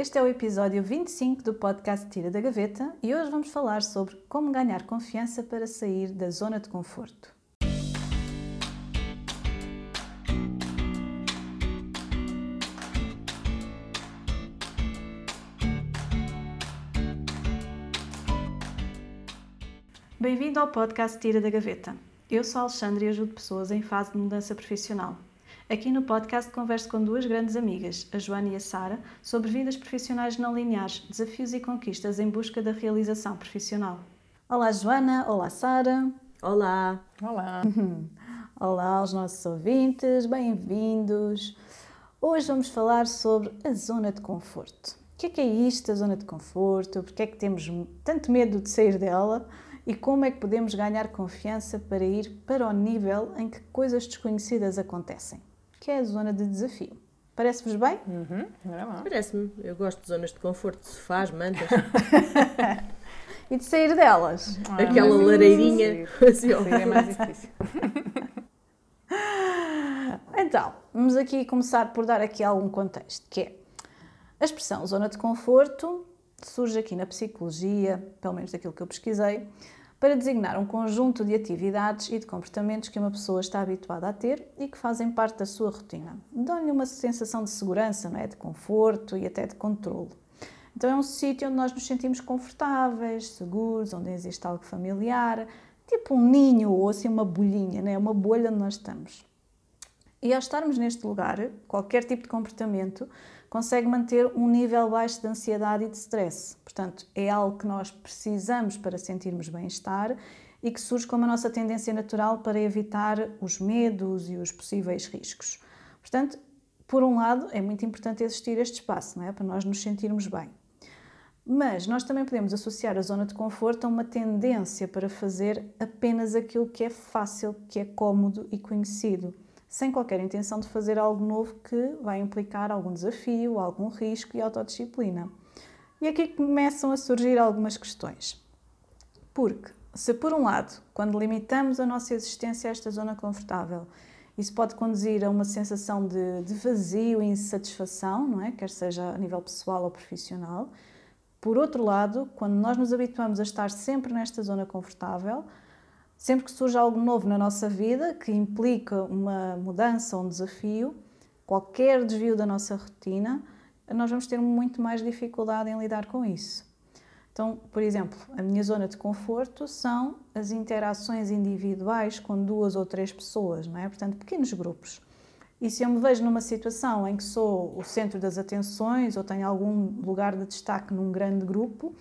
Este é o episódio 25 do podcast Tira da Gaveta e hoje vamos falar sobre como ganhar confiança para sair da zona de conforto. Bem-vindo ao podcast Tira da Gaveta. Eu sou a Alexandre e ajudo pessoas em fase de mudança profissional. Aqui no podcast converso com duas grandes amigas, a Joana e a Sara, sobre vidas profissionais não lineares, desafios e conquistas em busca da realização profissional. Olá Joana, olá Sara. Olá. Olá. Olá aos nossos ouvintes, bem-vindos. Hoje vamos falar sobre a zona de conforto. O que é, que é isto, a zona de conforto? Porque é que temos tanto medo de sair dela? E como é que podemos ganhar confiança para ir para o nível em que coisas desconhecidas acontecem? Que é a zona de desafio. Parece-vos bem? Uhum, Parece-me. Eu gosto de zonas de conforto, sofás, mantas. e de sair delas. Ah, Aquela lareirinha. Assim, é mais difícil. então, vamos aqui começar por dar aqui algum contexto, que é a expressão zona de conforto surge aqui na psicologia, pelo menos daquilo que eu pesquisei, para designar um conjunto de atividades e de comportamentos que uma pessoa está habituada a ter e que fazem parte da sua rotina. Dão-lhe uma sensação de segurança, não é? de conforto e até de controle. Então é um sítio onde nós nos sentimos confortáveis, seguros, onde existe algo familiar, tipo um ninho ou assim uma bolhinha, né? uma bolha onde nós estamos. E ao estarmos neste lugar, qualquer tipo de comportamento consegue manter um nível baixo de ansiedade e de stress. Portanto, é algo que nós precisamos para sentirmos bem-estar e que surge como a nossa tendência natural para evitar os medos e os possíveis riscos. Portanto, por um lado, é muito importante existir este espaço, não é? para nós nos sentirmos bem. Mas nós também podemos associar a zona de conforto a uma tendência para fazer apenas aquilo que é fácil, que é cómodo e conhecido sem qualquer intenção de fazer algo novo que vai implicar algum desafio, algum risco e autodisciplina. E aqui começam a surgir algumas questões. Porque, se por um lado, quando limitamos a nossa existência a esta zona confortável, isso pode conduzir a uma sensação de, de vazio e insatisfação, não é? quer seja a nível pessoal ou profissional. Por outro lado, quando nós nos habituamos a estar sempre nesta zona confortável, Sempre que surge algo novo na nossa vida que implica uma mudança um desafio, qualquer desvio da nossa rotina, nós vamos ter muito mais dificuldade em lidar com isso. Então, por exemplo, a minha zona de conforto são as interações individuais com duas ou três pessoas, não é? Portanto, pequenos grupos. E se eu me vejo numa situação em que sou o centro das atenções ou tenho algum lugar de destaque num grande grupo,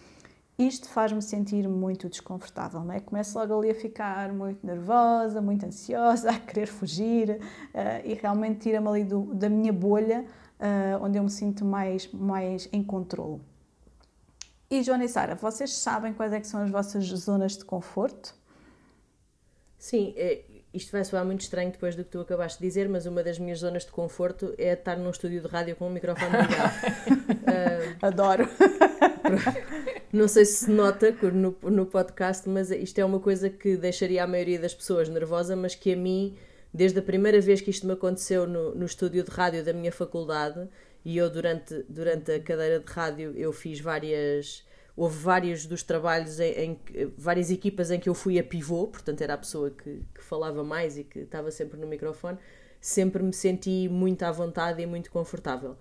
isto faz-me sentir muito desconfortável, não é? Começo logo ali a ficar muito nervosa, muito ansiosa, a querer fugir uh, e realmente tira-me ali do, da minha bolha, uh, onde eu me sinto mais, mais em controle. E Joana e Sara, vocês sabem quais é são as vossas zonas de conforto? Sim, é, isto vai soar muito estranho depois do que tu acabaste de dizer, mas uma das minhas zonas de conforto é estar num estúdio de rádio com um microfone ligado. uh, Adoro! Não sei se se nota no, no podcast, mas isto é uma coisa que deixaria a maioria das pessoas nervosa, mas que a mim, desde a primeira vez que isto me aconteceu no, no estúdio de rádio da minha faculdade, e eu durante, durante a cadeira de rádio eu fiz várias houve vários dos trabalhos em, em, várias equipas em que eu fui a pivô, portanto era a pessoa que, que falava mais e que estava sempre no microfone, sempre me senti muito à vontade e muito confortável.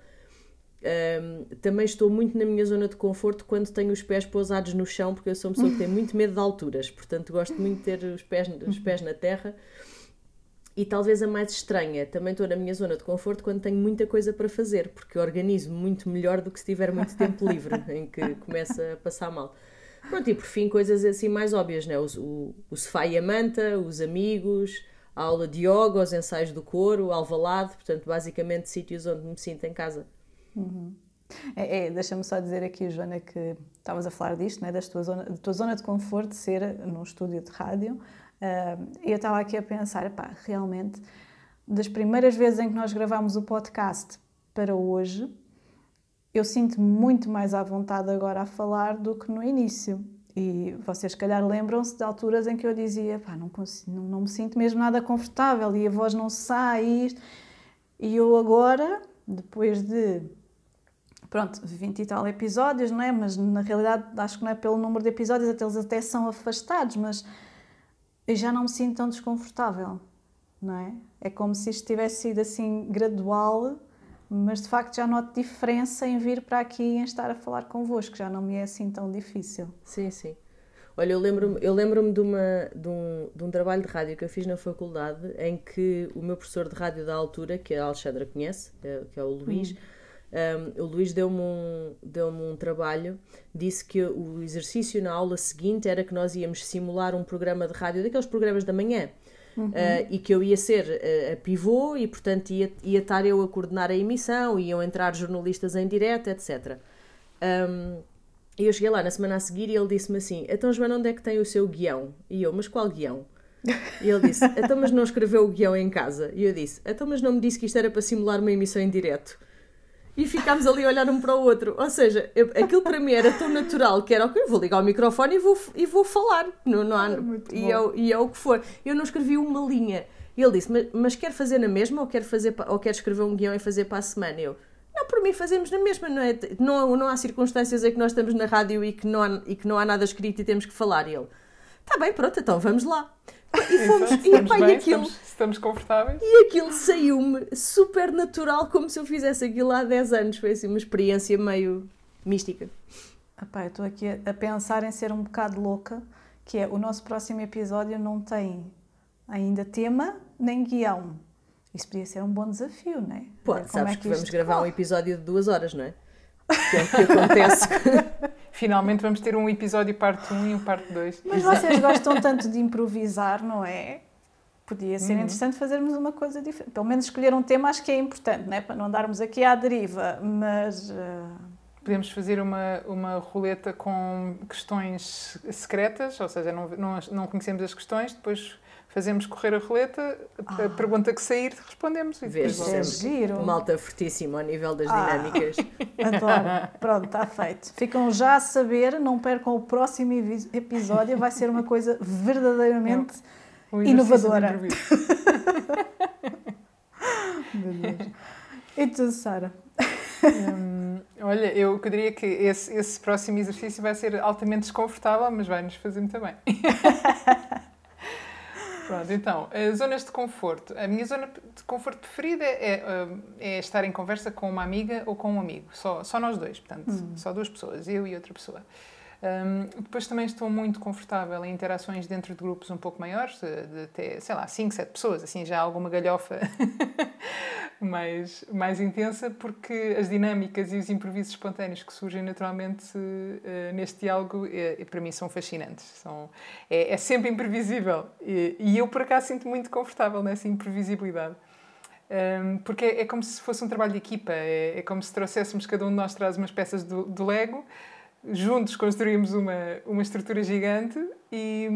Um, também estou muito na minha zona de conforto quando tenho os pés pousados no chão, porque eu sou uma pessoa que tem muito medo de alturas, portanto gosto muito de ter os pés, os pés na terra. E talvez a mais estranha, também estou na minha zona de conforto quando tenho muita coisa para fazer, porque organizo muito melhor do que se tiver muito tempo livre, em que começa a passar mal. Pronto, e por fim, coisas assim mais óbvias, né? o, o, o sofá e a manta, os amigos, a aula de yoga, os ensaios do coro, o alvalade, portanto, basicamente sítios onde me sinto em casa. Uhum. É, é, Deixa-me só dizer aqui, Joana, que estavas a falar disto, né, da tua zona, da tua zona de conforto ser num estúdio de rádio. Uh, eu estava aqui a pensar, pá, realmente, das primeiras vezes em que nós gravámos o podcast para hoje, eu sinto-me muito mais à vontade agora a falar do que no início. E vocês, se calhar, lembram-se de alturas em que eu dizia, pá, não, consigo, não, não me sinto mesmo nada confortável e a voz não sai. E eu agora, depois de pronto, 20 e tal episódios, não é? Mas na realidade acho que não é pelo número de episódios, até eles até são afastados, mas eu já não me sinto tão desconfortável, não é? É como se isto tivesse sido assim gradual, mas de facto já noto diferença em vir para aqui e em estar a falar convosco, já não me é assim tão difícil. Sim, sim. Olha, eu lembro-me eu lembro de, uma, de, um, de um trabalho de rádio que eu fiz na faculdade em que o meu professor de rádio da altura, que a Alexandra conhece, é, que é o Luís, hum. Um, o Luís deu-me um, deu um trabalho, disse que o exercício na aula seguinte era que nós íamos simular um programa de rádio, daqueles programas da manhã. Uhum. Uh, e que eu ia ser uh, a pivô e, portanto, ia, ia estar eu a coordenar a emissão, iam entrar jornalistas em direto, etc. Um, e eu cheguei lá na semana a seguir e ele disse-me assim: Então, Joana, onde é que tem o seu guião? E eu, mas qual guião? E ele disse: Então, mas não escreveu o guião em casa? E eu disse: Então, mas não me disse que isto era para simular uma emissão em direto? E ficámos ali a olhar um para o outro. Ou seja, eu, aquilo para mim era tão natural que era ok, vou ligar o microfone e vou, e vou falar. Não, não há, e, é, e é o que for. Eu não escrevi uma linha. E ele disse: Mas, mas quer fazer na mesma ou quer, fazer, ou quer escrever um guião e fazer para a semana? Eu não, por mim fazemos na mesma, não é? Não, não há circunstâncias em que nós estamos na rádio e que não há, e que não há nada escrito e temos que falar. E ele, está bem, pronto, então vamos lá. E fomos, e, epá, bem, e aquilo, estamos, estamos, confortáveis. E aquilo saiu-me super natural, como se eu fizesse aquilo há 10 anos. Foi assim uma experiência meio mística. Epá, eu estou aqui a, a pensar em ser um bocado louca, que é o nosso próximo episódio não tem ainda tema nem guião. Isso podia ser um bom desafio, não é? Pode, Como sabes é que, que vamos gravar corre? um episódio de duas horas, não é? Que é o que acontece. Finalmente vamos ter um episódio parte 1 e um parte 2. Mas Exato. vocês gostam tanto de improvisar, não é? Podia ser uhum. interessante fazermos uma coisa diferente. Pelo menos escolher um tema acho que é importante, não é? Para não darmos aqui à deriva, mas... Uh... Podemos fazer uma, uma roleta com questões secretas, ou seja, não, não, não conhecemos as questões, depois fazemos correr a roleta, ah. a pergunta que sair, respondemos. E Vês, é giro. Malta fortíssima ao nível das ah. dinâmicas. Adoro. Pronto, está feito. Ficam já a saber, não percam o próximo episódio, vai ser uma coisa verdadeiramente é um inovadora. Meu Deus. E tu, Sara? Hum, olha, eu diria que esse, esse próximo exercício vai ser altamente desconfortável, mas vai nos fazer muito bem. Pronto, então, zonas de conforto. A minha zona de conforto preferida é, é, é, estar em conversa com uma amiga ou com um amigo. Só, só nós dois, portanto, hum. só duas pessoas, eu e outra pessoa. Um, depois também estou muito confortável em interações dentro de grupos um pouco maiores, de até, sei lá, 5, 7 pessoas, assim já alguma galhofa mais, mais intensa, porque as dinâmicas e os improvisos espontâneos que surgem naturalmente uh, neste diálogo, é, para mim, são fascinantes. São, é, é sempre imprevisível e, e, eu, por acaso, sinto muito confortável nessa imprevisibilidade. Um, porque é, é, como se fosse um trabalho de equipa, é, é, como se trouxéssemos, cada um de nós traz umas peças do, do Lego juntos construímos uma, uma estrutura gigante e,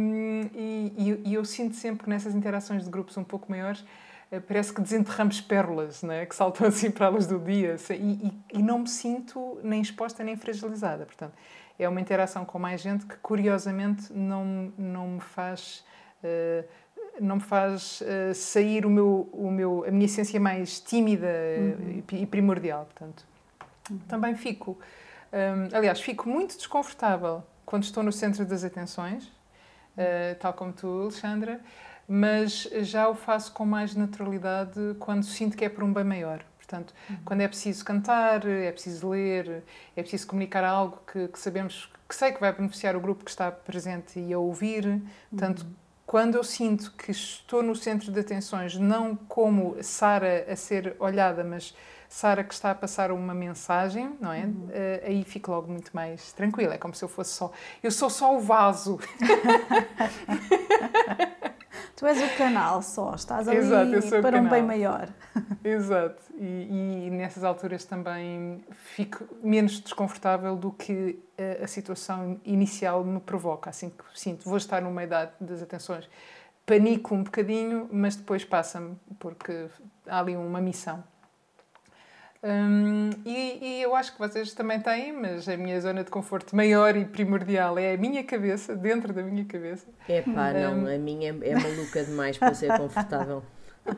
e, e, eu sinto sempre que nessas interações de grupos um pouco maiores eh, parece que desenterramos pérolas né? que saltam assim para a luz do dia e, e, não me sinto nem exposta nem fragilizada. Portanto, é uma interação com mais gente que curiosamente não, não me faz... Uh, não me faz uh, sair o meu, o meu, a minha essência mais tímida uhum. e primordial. Portanto, uhum. também fico um, aliás, fico muito desconfortável quando estou no centro das atenções, uh, tal como tu, Alexandra, mas já o faço com mais naturalidade quando sinto que é por um bem maior. Portanto, uhum. quando é preciso cantar, é preciso ler, é preciso comunicar algo que, que, sabemos, que sei que vai beneficiar o grupo que está presente e a ouvir. Portanto, uhum. quando eu sinto que estou no centro de atenções, não como Sara a ser olhada, mas Sara que está a passar uma mensagem, não é? Uhum. Uh, aí fico logo muito mais tranquila. É como se eu fosse só. Eu sou só o vaso. tu és o canal só, estás ali Exato, para um bem maior. Exato. E, e, nessas alturas também fico menos desconfortável do que a, a, situação inicial me provoca. Assim que sinto, vou estar no meio das atenções, panico um bocadinho, mas depois passa-me, porque há ali uma missão. Hum, e, e, eu acho que vocês também têm, mas a minha zona de conforto maior e primordial é a minha cabeça, dentro da minha cabeça. É pá, não, hum. a minha é, é maluca demais para ser confortável.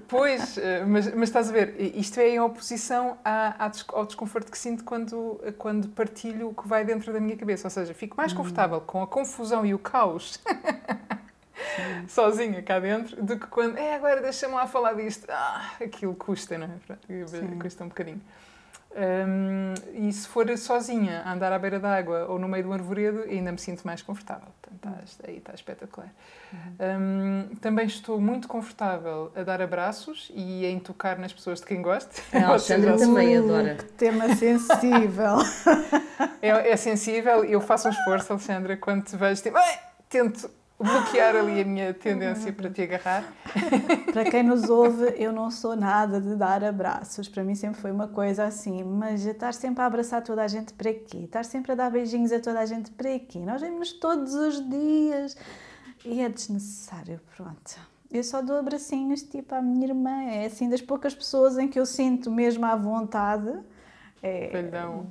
Pois, eh, mas, mas estás a ver, isto é em oposição à, à, ao desconforto que sinto quando, quando partilho o que vai dentro da minha cabeça. Ou seja, fico mais confortável com a confusão e o caos sozinha cá dentro do que quando, é agora deixa-me lá falar disto. Ah, aquilo custa, não é? Custa um bocadinho. Um, e se for sozinha, a andar à beira d'água ou no meio do arvoredo, ainda me sinto mais confortável. Portanto, está, aí está espetacular. Uhum. Um, também estou muito confortável a dar abraços e em tocar nas pessoas de quem gosto. A Alexandra também adora. Que tema sensível. é, é, sensível e eu faço um esforço, Alexandra, quando te vejo, tipo, tento bloquear ali a minha tendência para te agarrar. Para quem nos ouve, eu não sou nada de dar abraços. Para mim sempre foi uma coisa assim, mas estar sempre a abraçar toda a gente para quê? Estar sempre a dar beijinhos a toda a gente para quê? Nós vemos todos os dias e é desnecessário, pronto. Eu só dou abracinhos tipo à minha irmã, é assim das poucas pessoas em que eu sinto mesmo à vontade é,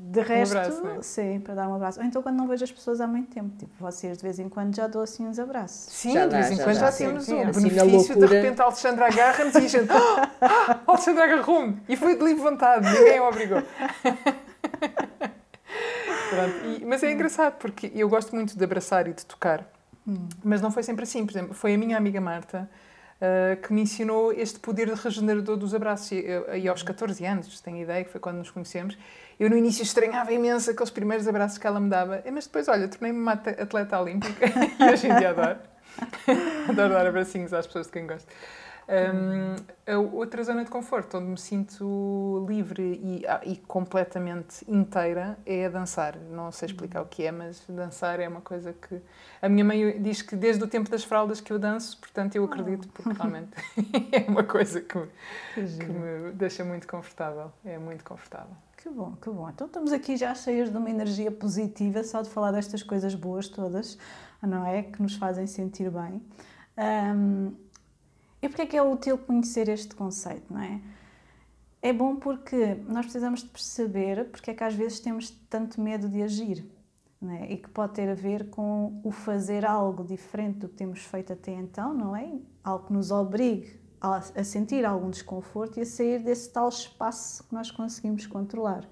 de resto, um abraço, é? sim, para dar um abraço. Ou então quando não vejo as pessoas há muito tempo, tipo, vocês de vez em quando já dou assim uns abraços. Sim, já de vez em quando já, já temos o assim, benefício, de repente a Alexandra agarra-nos e a gente, ah, ah, Alexandra agarrou-me e foi de livre vontade, ninguém o obrigou. e, mas é engraçado porque eu gosto muito de abraçar e de tocar, hum. mas não foi sempre assim. Por exemplo, foi a minha amiga Marta uh, que me ensinou este poder regenerador dos abraços. E, e aos 14 anos, tenho ideia, que foi quando nos conhecemos, eu no início estranhava imenso aqueles primeiros abraços que ela me dava, mas depois, olha, tornei-me uma atleta olímpica e hoje em dia adoro. adoro dar abracinhos às pessoas de quem gosto. Um, a outra zona de conforto onde me sinto livre e, ah, e, completamente inteira é a dançar. Não sei explicar o que é, mas dançar é uma coisa que. A minha mãe diz que desde o tempo das fraldas que eu danço, portanto eu acredito, porque realmente é uma coisa que me, que me deixa muito confortável. É muito confortável. Que bom, que bom. Então estamos aqui já cheios de uma energia positiva só de falar destas coisas boas todas, não é? Que nos fazem sentir bem. Um, e porquê é que é útil conhecer este conceito, não é? É bom porque nós precisamos de perceber porque é que às vezes temos tanto medo de agir. É? E que pode ter a ver com o fazer algo diferente do que temos feito até então, não é? Algo que nos obrigue a, sentir algum desconforto e a sair desse tal espaço que nós conseguimos controlar.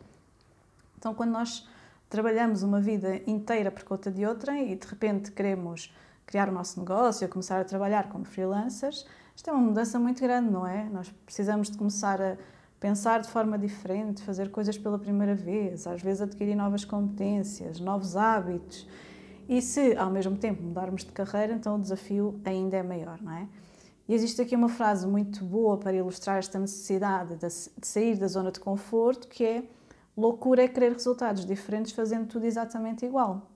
Então, quando nós trabalhamos uma vida inteira por conta de outra e de repente queremos criar o nosso negócio, começar a trabalhar como freelancers, isto é uma mudança muito grande, não é? Nós precisamos de começar a pensar de forma diferente, fazer coisas pela primeira vez, às vezes adquirir novas competências, novos hábitos. E se ao mesmo tempo mudarmos de carreira, então o desafio ainda é maior, não é? E existe aqui uma frase muito boa para ilustrar esta necessidade de sair da zona de conforto, que é loucura é querer resultados diferentes fazendo tudo exatamente igual.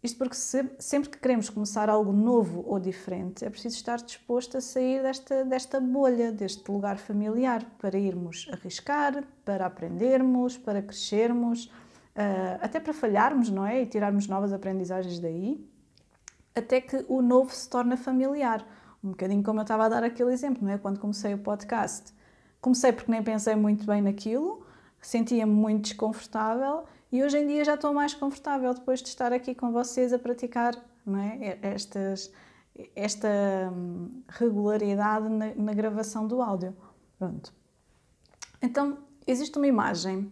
Isto porque se, sempre que queremos começar algo novo ou diferente, é preciso estar disposto a sair desta, desta bolha, deste lugar familiar, para irmos arriscar, para aprendermos, para crescermos, uh, até para falharmos, não é? E tirarmos novas aprendizagens daí, até que o novo se torna familiar. Um bocadinho como eu estava a dar aquele exemplo, não é? Quando comecei o podcast. Comecei porque nem pensei muito bem naquilo, sentia-me muito desconfortável e hoje em dia já estou mais confortável depois de estar aqui com vocês a praticar não é? Estas, esta hum, regularidade na, na gravação do áudio. Pronto. Então, existe uma imagem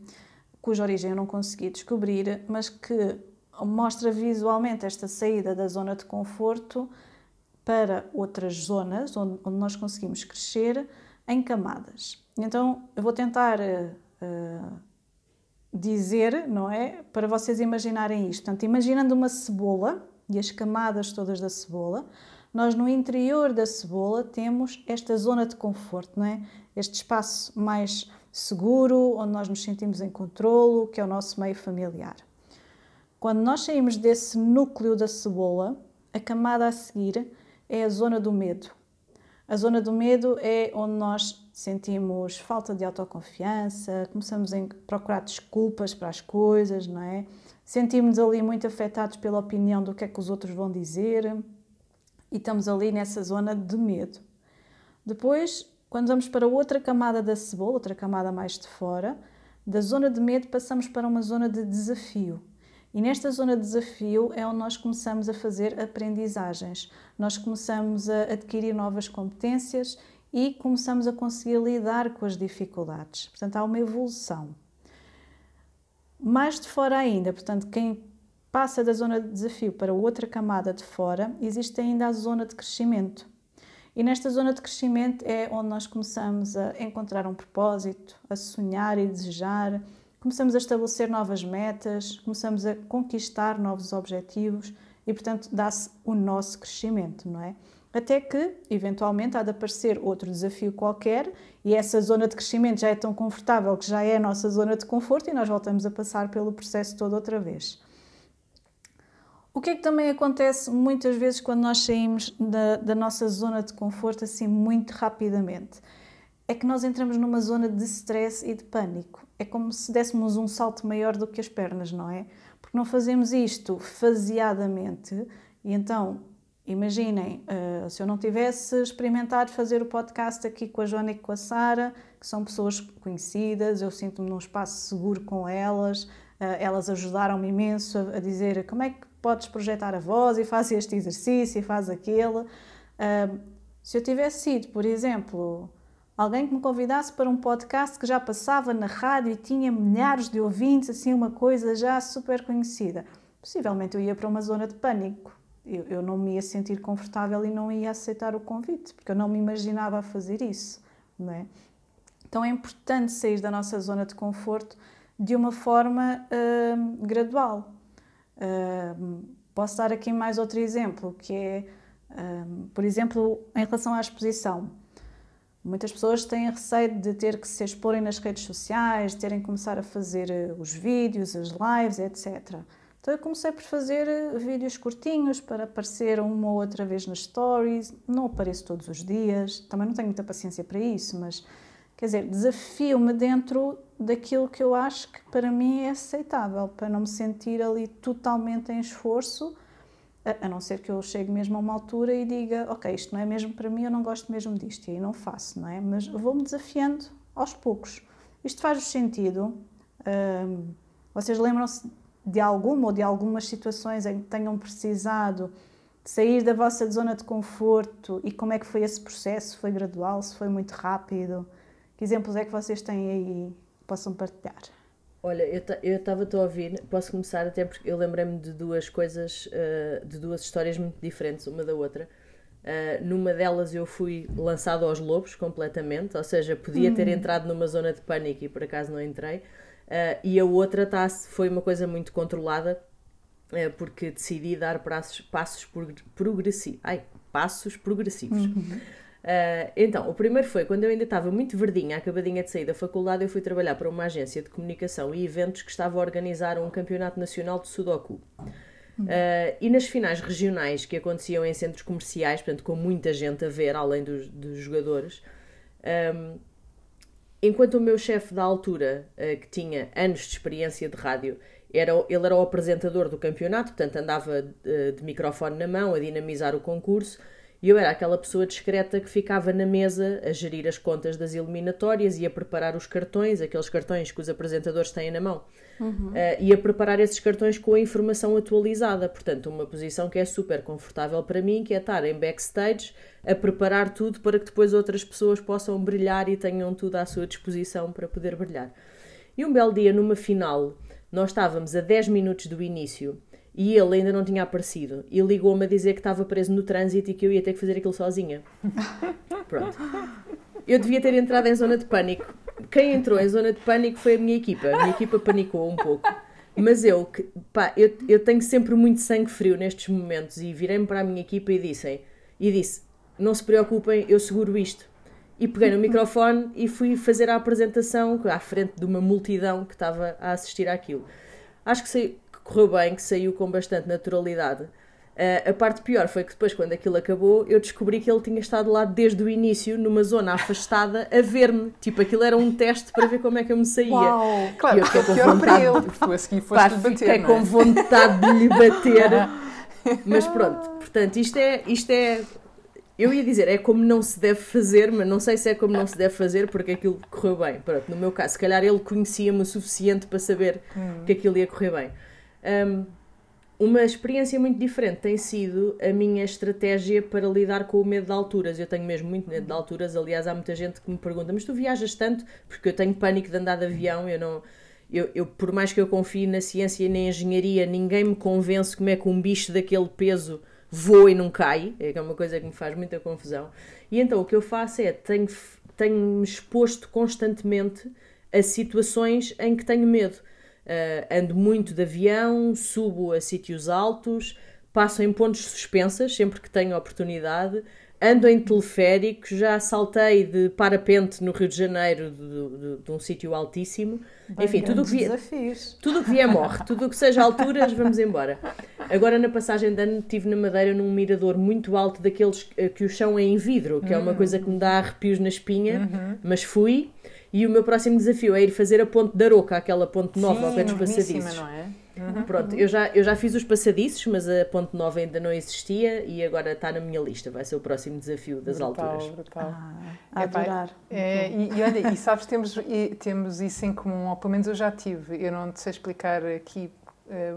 cuja origem eu não consegui descobrir, mas que mostra visualmente esta saída da zona de conforto para outras zonas onde, onde nós conseguimos crescer em camadas. Então, eu vou tentar uh, dizer, não é? Para vocês imaginarem isto. Portanto, imaginando uma cebola e as camadas todas da cebola, nós no interior da cebola temos esta zona de conforto, não é? Este espaço mais seguro, onde nós nos sentimos em controlo, que é o nosso meio familiar. Quando nós saímos desse núcleo da cebola, a camada a seguir é a zona do medo. A zona do medo é onde nós sentimos falta de autoconfiança, começamos a procurar desculpas para as coisas, não é? Sentimos ali muito afetados pela opinião do que é que os outros vão dizer e estamos ali nessa zona de medo. Depois, quando vamos para outra camada da cebola, outra camada mais de fora, da zona de medo passamos para uma zona de desafio. E nesta zona de desafio é onde nós começamos a fazer aprendizagens, nós começamos a adquirir novas competências e começamos a conseguir lidar com as dificuldades. Portanto, há uma evolução. Mais de fora ainda, portanto, quem passa da zona de desafio para outra camada de fora, existe ainda a zona de crescimento. E nesta zona de crescimento é onde nós começamos a encontrar um propósito, a sonhar e desejar, começamos a estabelecer novas metas, começamos a conquistar novos objetivos e, portanto, dá-se o nosso crescimento, não é? Até que, eventualmente, há de aparecer outro desafio qualquer e essa zona de crescimento já é tão confortável que já é a nossa zona de conforto e nós voltamos a passar pelo processo todo outra vez. O que é que também acontece muitas vezes quando nós saímos da, da nossa zona de conforto assim muito rapidamente? É que nós entramos numa zona de stress e de pânico. É como se dessemos um salto maior do que as pernas, não é? Porque não fazemos isto faseadamente e então Imaginem, uh, se eu não tivesse experimentado fazer o podcast aqui com a Joana e com a Sara, que são pessoas conhecidas, eu sinto-me num espaço seguro com elas, uh, elas ajudaram-me imenso a, a, dizer como é que podes projetar a voz e faz este exercício e faz aquele. Uh, se eu tivesse sido, por exemplo, alguém que me convidasse para um podcast que já passava na rádio e tinha milhares de ouvintes, assim, uma coisa já super conhecida, possivelmente eu ia para uma zona de pânico eu, eu não me ia sentir confortável e não ia aceitar o convite, porque eu não me imaginava fazer isso, não é? Então é importante sair da nossa zona de conforto de uma forma uh, gradual. Uh, posso dar aqui mais outro exemplo, que é, uh, por exemplo, em relação à exposição. Muitas pessoas têm receio de ter que se exporem nas redes sociais, terem que começar a fazer eh, os vídeos, as lives, etc. Então eu comecei por fazer eh, vídeos curtinhos para aparecer uma ou outra vez nas stories. Não apareço todos os dias, também não tenho muita paciência para isso, mas quer dizer, desafio-me dentro daquilo que eu acho que para mim é aceitável, para não me sentir ali totalmente em esforço, a não ser que eu chegue mesmo a uma altura e diga, ok, isto não é mesmo para mim, eu não gosto mesmo disto, e aí não faço, não é? Mas vou-me desafiando aos poucos. Isto faz sentido. Um, vocês lembram-se de alguma ou de algumas situações em que tenham precisado de sair da vossa zona de conforto e como é que foi esse processo? Foi gradual? Se foi muito rápido? Que exemplos é que vocês têm aí que possam partilhar? Olha, eu estava a ouvir, posso começar até porque eu lembrei-me de duas coisas, uh, de duas histórias muito diferentes uma da outra. Uh, numa delas eu fui lançado aos lobos completamente, ou seja, podia ter hum. entrado numa zona de pânico e por acaso não entrei. Uh, e a outra tá, foi uma coisa muito controlada, uh, porque decidi dar passos, passos progressivos. Ai, passos progressivos. Uhum. Uh, então, o primeiro foi quando eu ainda estava muito verdinha, acabadinha de sair da faculdade, eu fui trabalhar para uma agência de comunicação e eventos que estava a organizar um campeonato nacional de Sudoku. Uh, e nas finais regionais que aconteciam em centros comerciais, portanto, com muita gente a ver, além dos, dos jogadores, um, Enquanto o meu chefe da altura, uh, que tinha anos de experiência de rádio, era, ele era o apresentador do campeonato, portanto andava de, eh, de microfone na mão a dinamizar o concurso, e eu era aquela pessoa discreta que ficava na mesa a gerir as contas das eliminatórias e a preparar os cartões, aqueles cartões que os apresentadores têm na mão uhum. uh, e a preparar esses cartões com a informação atualizada. Portanto, uma posição que é super confortável para mim, que é estar em backstage a preparar tudo para que depois outras pessoas possam brilhar e tenham tudo à sua disposição para poder brilhar. E um belo dia, numa final, nós estávamos a 10 minutos do início e ele ainda não tinha aparecido e ligou-me a dizer que estava preso no trânsito e que eu ia ter que fazer aquilo sozinha. Pronto. Eu devia ter entrado em zona de pânico quem entrou em zona de pânico foi a minha equipa. A minha equipa panicou um pouco. Mas eu, pá, eu, eu tenho sempre muito sangue frio nestes momentos e virei-me para a minha equipa e disse, e disse: Não se preocupem, eu seguro isto. E peguei no microfone e fui fazer a apresentação à frente de uma multidão que estava a assistir àquilo. Acho que, sei, que correu bem, que saiu com bastante naturalidade. Uh, a parte pior foi que depois, quando aquilo acabou, eu descobri que ele tinha estado lá desde o início, numa zona afastada, a ver-me. Tipo, aquilo era um teste para ver como é que eu me saía. Uau! Claro, e eu fiquei com pior vontade, para ele, porque tu a seguir foste pá, bater, Fiquei é? com vontade de lhe bater. mas pronto, portanto, isto é, isto é... Eu ia dizer, é como não se deve fazer, mas não sei se é como não se deve fazer, porque aquilo correu bem. Pronto, no meu caso, se calhar ele conhecia-me o suficiente para saber hum. que aquilo ia correr bem. Um, uma experiência muito diferente tem sido a minha estratégia para lidar com o medo de alturas. Eu tenho mesmo muito medo de alturas. Aliás, há muita gente que me pergunta: Mas tu viajas tanto? Porque eu tenho pânico de andar de avião. Eu não. Eu, eu, por mais que eu confie na ciência e na engenharia, ninguém me convence como é que um bicho daquele peso voa e não cai. É uma coisa que me faz muita confusão. E então o que eu faço é tenho, tenho-me exposto constantemente a situações em que tenho medo. Uh, ando muito de avião, subo a sítios altos, passo em pontos suspensas sempre que tenho oportunidade, ando em teleférico, já saltei de parapente no Rio de Janeiro de, de, de um sítio altíssimo. Bem, Enfim, tudo o que vier, desafios. tudo que vier morre, tudo o que seja alturas, vamos embora. Agora, na passagem de ano, estive na Madeira num mirador muito alto, daqueles eh, que o chão é em vidro, que é uma coisa que me dá arrepios na espinha, mas fui. E o meu próximo desafio é ir fazer a ponte da Aroca, aquela ponte nova Sim, ao pé dos passadiços. não é? Pronto, eu já, eu já fiz os passadiços, mas a ponte nova ainda não existia e agora está na minha lista. Vai ser o próximo desafio das brutal, alturas. Brutal. Ah, Epá, adorar. É, e, e olha, e sabes, temos, e, temos isso em comum, ou pelo menos eu já tive. Eu não te sei explicar aqui eh,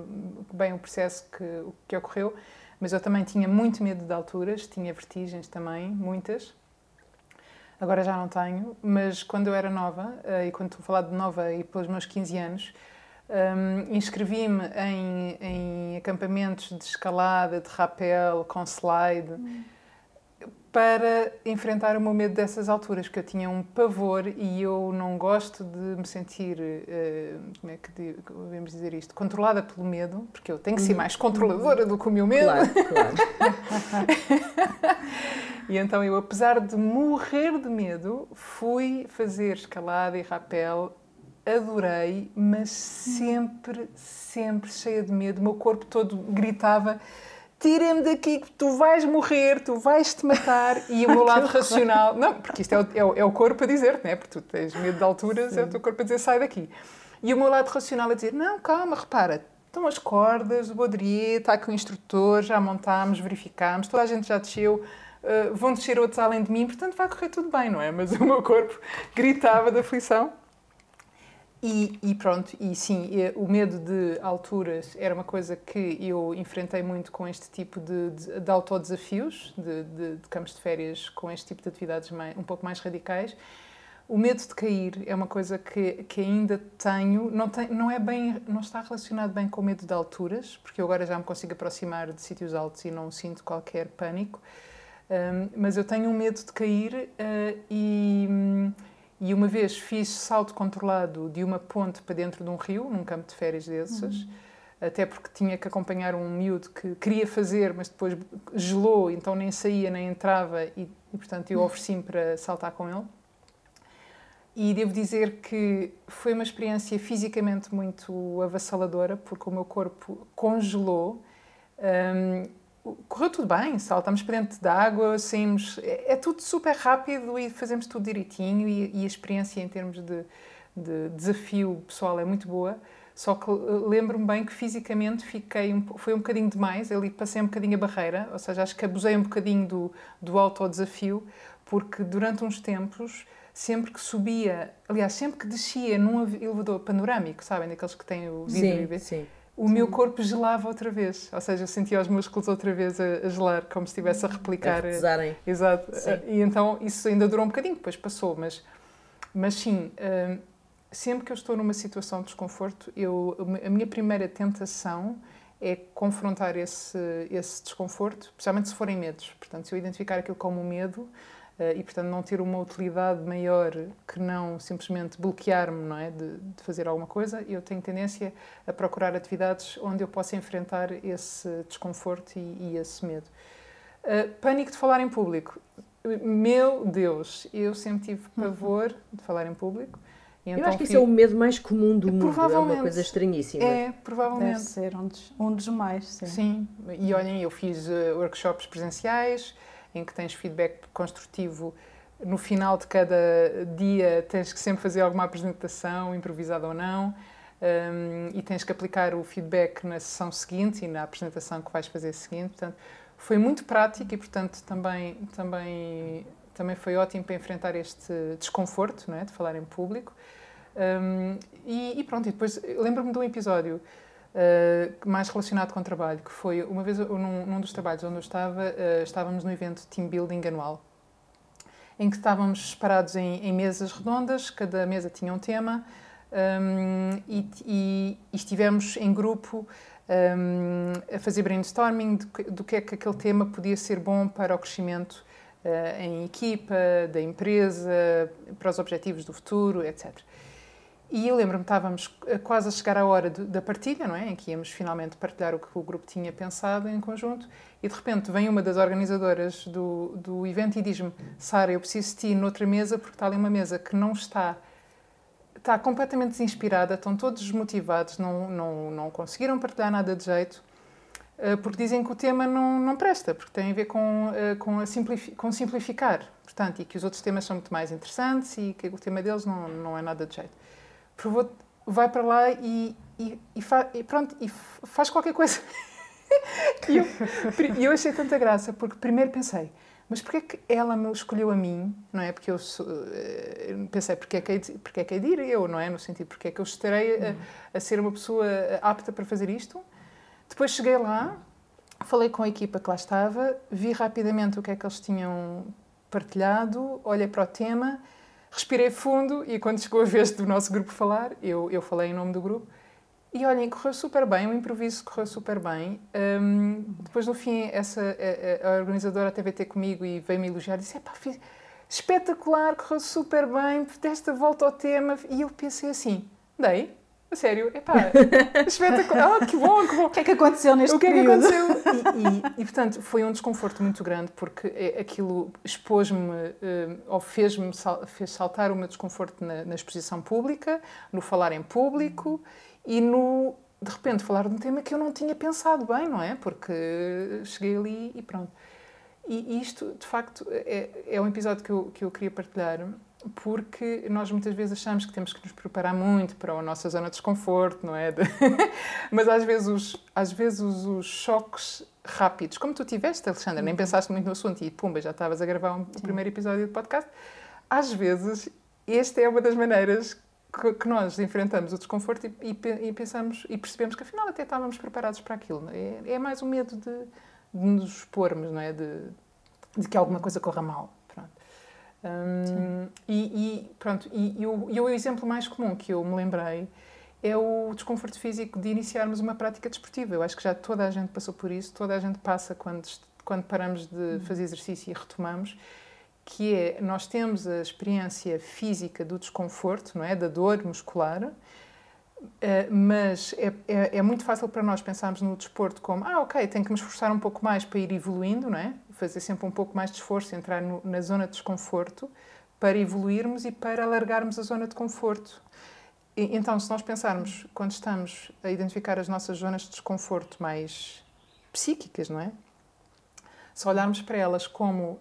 bem o processo que, o que ocorreu, mas eu também tinha muito medo de alturas, tinha vertigens também, muitas. Agora já não tenho, mas quando eu era nova, eh, e quando estou a falar de nova e pelos meus 15 anos, um, inscrevi-me em, em acampamentos de escalada, de rapel, com slide, para enfrentar o meu medo dessas alturas, porque eu tinha um pavor e eu não gosto de me sentir, eh, como é que devemos dizer isto, controlada pelo medo, porque eu tenho que ser mais controladora do que o meu medo. Claro, claro. E então eu, apesar de morrer de medo, fui fazer escalada e rapel, adorei, mas sempre, sempre cheia de medo. O meu corpo todo gritava: tira-me daqui que tu vais morrer, tu vais-te matar. E o meu lado racional, não, porque isto é o, é o, é o corpo a dizer-te, não é? Porque tu tens medo de alturas, é o teu corpo a dizer: sai daqui. E o meu lado racional a dizer: não, calma, repara. Estão as cordas, o baudrier, está aqui o instrutor, já montámos, verificámos, toda a gente já desceu, Uh, vão descer outros além de mim, portanto vai correr tudo bem, não é? Mas o meu corpo gritava de aflição. E, e pronto, e sim, o medo de alturas era uma coisa que eu enfrentei muito com este tipo de, de, de autodesafios, de, de, de campos de férias com este tipo de atividades mais, um pouco mais radicais. O medo de cair é uma coisa que, que ainda tenho, não, tem, não é bem, não está relacionado bem com o medo de alturas, porque eu agora já me consigo aproximar de sítios altos e não sinto qualquer pânico. Um, mas eu tenho um medo de cair uh, e, e uma vez fiz salto controlado de uma ponte para dentro de um rio, num campo de férias desses, uhum. até porque tinha que acompanhar um miúdo que queria fazer, mas depois gelou, então nem saía nem entrava e, e portanto eu ofereci-me para saltar com ele. E devo dizer que foi uma experiência fisicamente muito avassaladora, porque o meu corpo congelou. Um, correu tudo bem, saltamos para dentro da água, saímos. É, é, tudo super rápido e fazemos tudo direitinho. E, e a experiência em termos de, de, desafio pessoal é muito boa. Só que lembro-me bem que fisicamente fiquei um, foi um bocadinho demais, ali passei um bocadinho a barreira, ou seja, acho que abusei um bocadinho do, do autodesafio, porque durante uns tempos, sempre que subia, aliás, sempre que descia num elevador panorâmico, sabem, daqueles que têm o vidro sim, sim o meu corpo gelava outra vez, ou seja, eu sentia os músculos outra vez a, a gelar, como se estivesse a replicar. A Exato. Sim. E então isso ainda durou um bocadinho, depois passou, mas, mas sim, uh, sempre que eu estou numa situação de desconforto, eu, a minha primeira tentação é confrontar esse, esse desconforto, especialmente se forem medos. Portanto, se eu identificar aquilo como medo, e, portanto, não ter uma utilidade maior que não simplesmente bloquear-me não é? De, de, fazer alguma coisa, eu tenho tendência a procurar atividades onde eu possa enfrentar esse desconforto e, e esse medo. Uh, pânico de falar em público. Meu Deus, eu sempre tive pavor de falar em público. E então eu acho que isso é o medo mais comum do mundo, provavelmente, é uma coisa estranhíssima. É, provavelmente. Deve ser um dos, um dos mais, sim. Sim, e olhem, eu fiz uh, workshops presenciais, em que tens feedback construtivo. No final de cada dia tens que sempre fazer alguma apresentação, improvisada ou não, um, e tens que aplicar o feedback na sessão seguinte e na apresentação que vais fazer seguinte. Portanto, foi muito prático e, portanto, também, também, também foi ótimo para enfrentar este desconforto não é, de falar em público. Um, e, e, pronto, e depois lembro-me de um episódio uh, mais relacionado com o trabalho, que foi uma vez num, num dos trabalhos onde eu estava, uh, estávamos no evento Team Building anual, em que estávamos separados em, em mesas redondas, cada mesa tinha um tema, um, e, e, e, estivemos em grupo um, a fazer brainstorming do, do que é que aquele tema podia ser bom para o crescimento uh, em equipa, da empresa, para os objetivos do futuro, etc. E eu lembro-me, estávamos quase a chegar à hora de, da partilha, não é? Em que íamos finalmente partilhar o que o grupo tinha pensado em conjunto, e de repente vem uma das organizadoras do, do evento e diz-me: Sara, eu preciso de ti noutra mesa, porque está ali uma mesa que não está. Está completamente desinspirada, estão todos desmotivados, não, não, não conseguiram partilhar nada de jeito, eh, porque dizem que o tema não, não presta, porque tem a ver com, eh, com, a simplifi com simplificar, portanto, e que os outros temas são muito mais interessantes e que o tema deles não, não é nada de jeito provou, vai para lá e, e, e, fa, e pronto, e faz qualquer coisa. e eu, eu achei tanta graça, porque primeiro pensei, mas porquê é que ela me escolheu a mim, não é? Porque eu sou, eh, pensei, porque é, que hei de, porque é que hei de ir eu, não é? No sentido, porque é que eu estarei a, a, ser uma pessoa apta para fazer isto. Depois cheguei lá, falei com a equipa que lá estava, vi rapidamente o que é que eles tinham partilhado, olhei para o tema respirei fundo e quando chegou a vez do nosso grupo falar, eu, eu falei em nome do grupo. E olhem, correu super bem, o improviso correu super bem. Um, depois, no fim, essa, a, a, organizadora teve a ter comigo e veio-me elogiar disse: Epá, fiz espetacular, correu super bem, desta volta ao tema. E eu pensei assim: dei, a sério, epá, espetacular, oh, que bom, que bom. O que é que aconteceu neste O que período? é que aconteceu? E, e, e, portanto, foi um desconforto muito grande, porque é, aquilo expôs-me, eh, ou fez-me, fez saltar o meu desconforto na, na, exposição pública, no falar em público e no, de repente, falar de um tema que eu não tinha pensado bem, não é? Porque cheguei ali e pronto. E isto, de facto, é, é um episódio que eu, que eu queria partilhar porque nós muitas vezes achamos que temos que nos preparar muito para a nossa zona de desconforto, não é? Mas às vezes os, às vezes os, os, choques rápidos, como tu tiveste, Alexandra, nem uhum. pensaste muito no assunto e pumba, já estavas a gravar um, o primeiro episódio do podcast, às vezes esta é uma das maneiras que, que nós enfrentamos o desconforto e, e, e, pensamos e percebemos que afinal até estávamos preparados para aquilo. É, é mais o medo de, de nos expormos, não é? De, de que alguma coisa corra mal. Um, e, e, pronto, e, e, o, e o exemplo mais comum que eu me lembrei é o desconforto físico de iniciarmos uma prática desportiva. Eu acho que já toda a gente passou por isso, toda a gente passa quando, quando paramos de uhum. fazer exercício e retomamos, que é, nós temos a experiência física do desconforto, não é? Da dor muscular, Uh, mas é, é, é, muito fácil para nós pensarmos no desporto como ah, ok, tenho que me esforçar um pouco mais para ir evoluindo, não é? Fazer sempre um pouco mais de esforço, entrar no, na zona de desconforto para evoluirmos e para alargarmos a zona de conforto. E, então, se nós pensarmos, quando estamos a identificar as nossas zonas de desconforto mais psíquicas, não é? Se olharmos para elas como uh,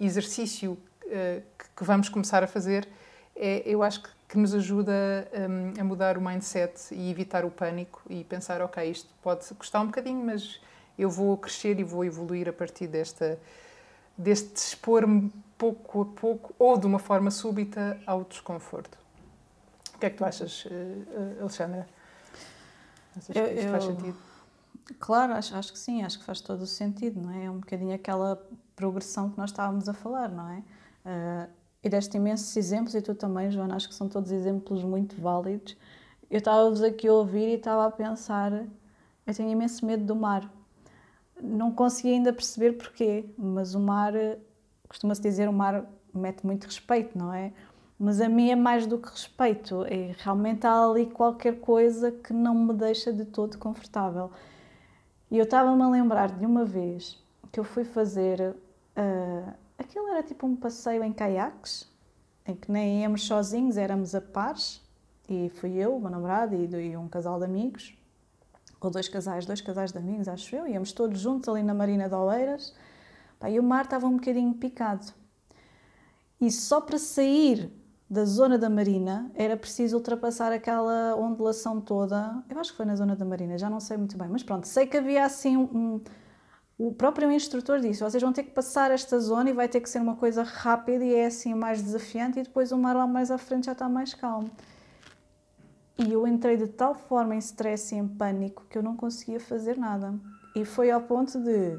exercício uh, que vamos começar a fazer, é, eu acho que, que nos ajuda um, a mudar o mindset e evitar o pânico e pensar, ok, isto pode custar um bocadinho, mas eu vou crescer e vou evoluir a partir desta, deste expor-me pouco a pouco ou de uma forma súbita ao desconforto. O que é que tu achas, eh, Alexandra? Achas eu, que isto faz sentido? Claro, acho, acho que sim, acho que faz todo o sentido, não é? É um bocadinho aquela progressão que nós estávamos a falar, não é? Uh, e deste imensos exemplos, e tu também, Joana, acho que são todos exemplos muito válidos. Eu estava-vos aqui a ouvir e estava a pensar, eu tenho imenso medo do mar não consegui ainda perceber porquê, mas o mar, costuma-se dizer, o mar mete muito respeito, não é? Mas a mim é mais do que respeito, é realmente há ali qualquer coisa que não me deixa de todo confortável. E eu estava-me a lembrar de uma vez que eu fui fazer. Uh, aquilo era tipo um passeio em caiaques, em que nem íamos sozinhos, éramos a pares, e fui eu, o meu namorado e, um casal de amigos ou dois casais, dois casais de amigos, acho eu, íamos todos juntos ali na Marina de Oeiras, pá, e o mar estava um bocadinho picado. E só para sair da zona da Marina era preciso ultrapassar aquela ondulação toda. Eu acho que foi na zona da Marina, já não sei muito bem, mas pronto, sei que havia assim um, um o próprio instrutor disse: vocês vão ter que passar esta zona e vai ter que ser uma coisa rápida e é assim mais desafiante, e depois o mar lá mais à frente já está mais calmo. E eu entrei de tal forma em stress e em pânico que eu não conseguia fazer nada. E foi ao ponto de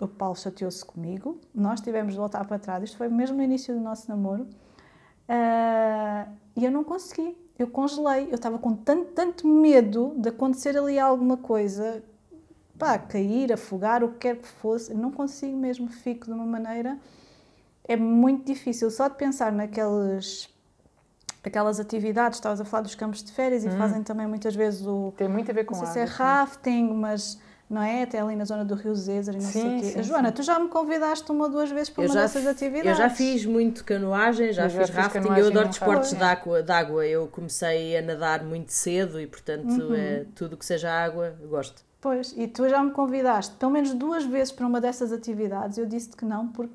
o Paulo chateou-se comigo, nós tivemos de voltar para trás, isto foi mesmo no início do nosso namoro, uh, e eu não consegui, eu congelei, eu estava com tanto, tanto medo de acontecer ali alguma coisa, pá, cair, afogar, o que quer que fosse, eu não consigo mesmo, fico de uma maneira, é muito difícil, só de pensar naquelas aquelas atividades, estavas a falar dos campos de férias hum. e fazem também muitas vezes o... Tem muito a ver com Não sei se é rafting, mas não é? Até ali na zona do Rio Zezer e não sim, sei o quê. Sim, Joana, sim. tu já me convidaste uma ou duas vezes para eu uma dessas atividades. Eu já fiz muito canoagem, já eu fiz já rafting, eu adoro desportos de água, de água. Eu comecei a nadar muito cedo e, portanto, uhum. é, tudo que seja água, eu gosto. Pois, e tu já me convidaste pelo menos duas vezes para uma dessas atividades. Eu disse que não, porque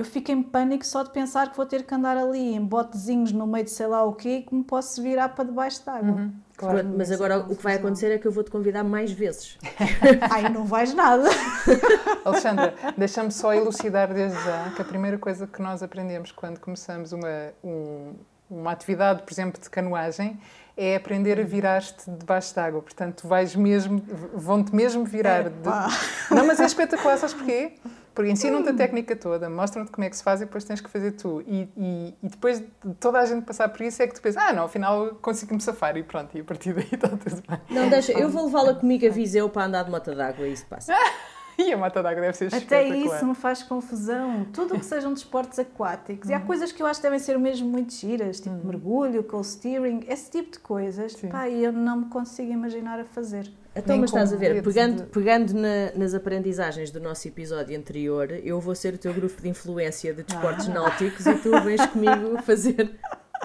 eu fico em pânico só de pensar que vou ter que andar ali em botezinhos no meio de sei lá o quê que me posso virar para debaixo d'água. Uhum. Claro, mas agora o que vai acontecer é que eu vou te convidar mais vezes. Ai, não vais nada. Alexandra, deixa-me só elucidar desde já que a primeira coisa que nós aprendemos quando começamos uma, um, uma atividade, por exemplo, de canoagem, é aprender a virar-te debaixo d'água. Portanto, vais mesmo, vão-te mesmo virar. De... Não, mas é espetacular, sabes porquê? Porque ensinam-te a técnica toda, mostram-te como é que se faz e depois tens que fazer tu. E, e, e, depois de toda a gente passar por isso é que tu pensas, ah, não, afinal consigo-me safar e pronto, e a partir daí está tudo bem. Não, deixa, eu vou levá-la comigo a Viseu para andar de moto d'água e isso passa. E a mata d'água deve ser Até isso me faz confusão. Tudo o que sejam desportos aquáticos. Hum. E há uhum. coisas que eu acho que devem ser mesmo muito giras, tipo hum. mergulho, cold steering, esse tipo de coisas. Sim. Pá, eu não me consigo imaginar a fazer. Então, mas estás a ver, pegando, de... pegando na, nas aprendizagens do nosso episódio anterior, eu vou ser o teu grupo de influência de desportos ah. náuticos e tu vens comigo fazer.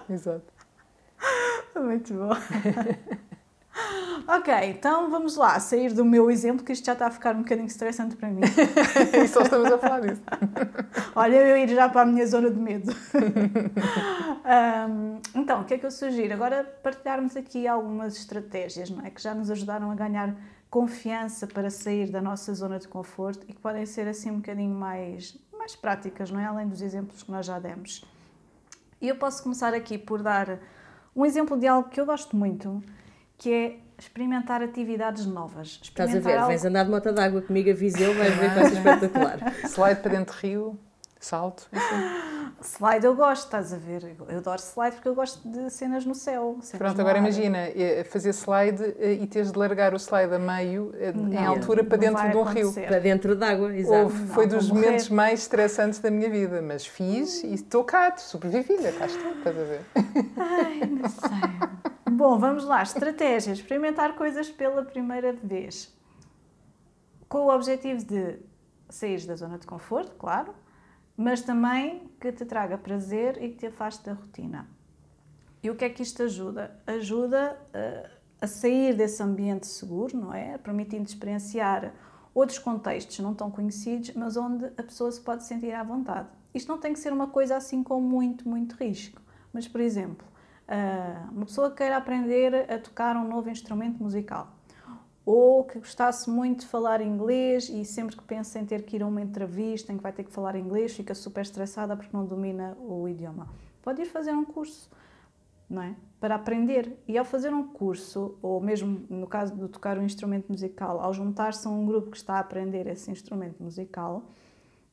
Exato. Muito bom. Ok, então vamos lá, sair do meu exemplo, que isto já está a ficar um bocadinho estressante para mim. e só estamos a falar disso. Olha, eu ir já para a minha zona de medo. um, então, o que é que eu sugiro? Agora partilharmos aqui algumas estratégias, não é? Que já nos ajudaram a ganhar confiança para sair da nossa zona de conforto e que podem ser assim um bocadinho mais, mais práticas, não é? Além dos exemplos que nós já demos. E eu posso começar aqui por dar um exemplo de algo que eu gosto muito, que é experimentar atividades novas. Estás a ver, algo... vens andar de moto d'água comigo a Viseu, vais ver que vai ser espetacular. Slide para dentro de rio, salto, enfim. Slide eu gosto, estás a ver? Eu adoro slide porque eu gosto de cenas no céu. Pronto, agora imagina eh, fazer slide eh, e teres de largar o slide a meio, eh, não, em altura, para dentro de um rio. Para dentro d'água, exato. foi não, dos momentos mais estressantes da minha vida, mas fiz e estou cá, sobrevivi, cá estou, estás a ver? Ai, não sei. Bom, vamos lá. Estratégias. Experimentar coisas pela primeira vez. Com o objetivo de sair da zona de conforto, claro, mas também que te traga prazer e que te afaste da rotina. E o que é que isto ajuda? Ajuda uh, a sair desse ambiente seguro, não é? Permitindo experienciar outros contextos não tão conhecidos, mas onde a pessoa se pode sentir à vontade. Isto não tem que ser uma coisa assim com muito, muito risco. Mas, por exemplo, uh, uma pessoa que queira aprender a tocar um novo instrumento musical ou que gostasse muito de falar inglês e sempre que pensa em ter que ir a uma entrevista em que vai ter que falar inglês fica super estressada porque não domina o idioma. Pode ir fazer um curso, não é? Para aprender. E ao fazer um curso, ou mesmo no caso de tocar um instrumento musical, ao juntar-se a um grupo que está a aprender esse instrumento musical,